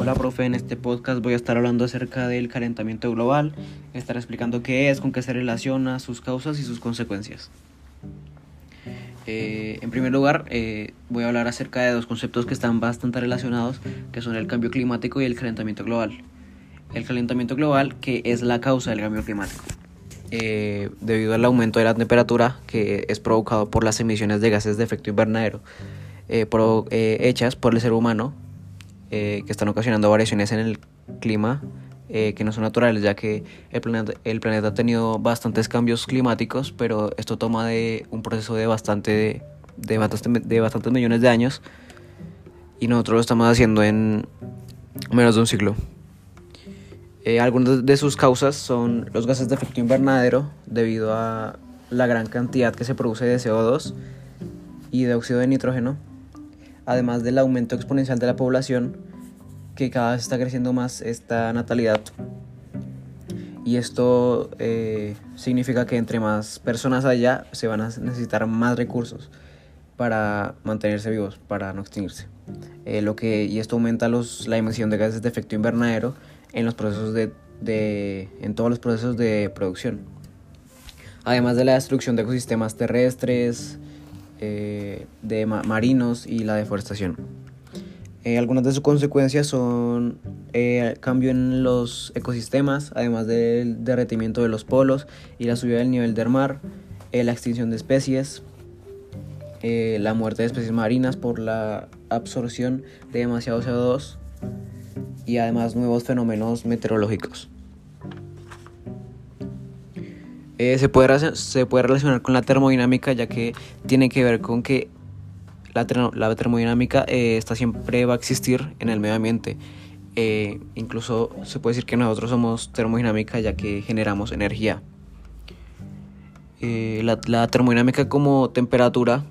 Hola, profe. En este podcast voy a estar hablando acerca del calentamiento global. Estaré explicando qué es, con qué se relaciona, sus causas y sus consecuencias. Eh, en primer lugar, eh, voy a hablar acerca de dos conceptos que están bastante relacionados, que son el cambio climático y el calentamiento global. El calentamiento global, que es la causa del cambio climático. Eh, debido al aumento de la temperatura que es provocado por las emisiones de gases de efecto invernadero hechas por el ser humano eh, que están ocasionando variaciones en el clima eh, que no son naturales, ya que el planeta, el planeta ha tenido bastantes cambios climáticos, pero esto toma de un proceso de, bastante, de, bastantes, de bastantes millones de años y nosotros lo estamos haciendo en menos de un siglo. Eh, algunas de sus causas son los gases de efecto invernadero debido a la gran cantidad que se produce de CO2 y de óxido de nitrógeno además del aumento exponencial de la población, que cada vez está creciendo más esta natalidad. Y esto eh, significa que entre más personas haya, se van a necesitar más recursos para mantenerse vivos, para no extinguirse. Eh, lo que, y esto aumenta los, la emisión de gases de efecto invernadero en, los procesos de, de, en todos los procesos de producción. Además de la destrucción de ecosistemas terrestres, eh, de marinos y la deforestación. Eh, algunas de sus consecuencias son eh, cambio en los ecosistemas, además del derretimiento de los polos y la subida del nivel del mar, eh, la extinción de especies, la muerte de especies marinas por la absorción de demasiado CO2 y además nuevos fenómenos meteorológicos. Eh, se, puede, se puede relacionar con la termodinámica ya que tiene que ver con que la, la termodinámica eh, está siempre va a existir en el medio ambiente. Eh, incluso se puede decir que nosotros somos termodinámica ya que generamos energía. La, la, termodinámica como temperatura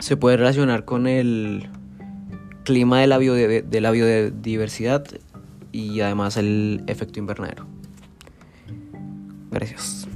se puede relacionar con el clima de la, de la biodiversidad y además el efecto invernadero. Gracias.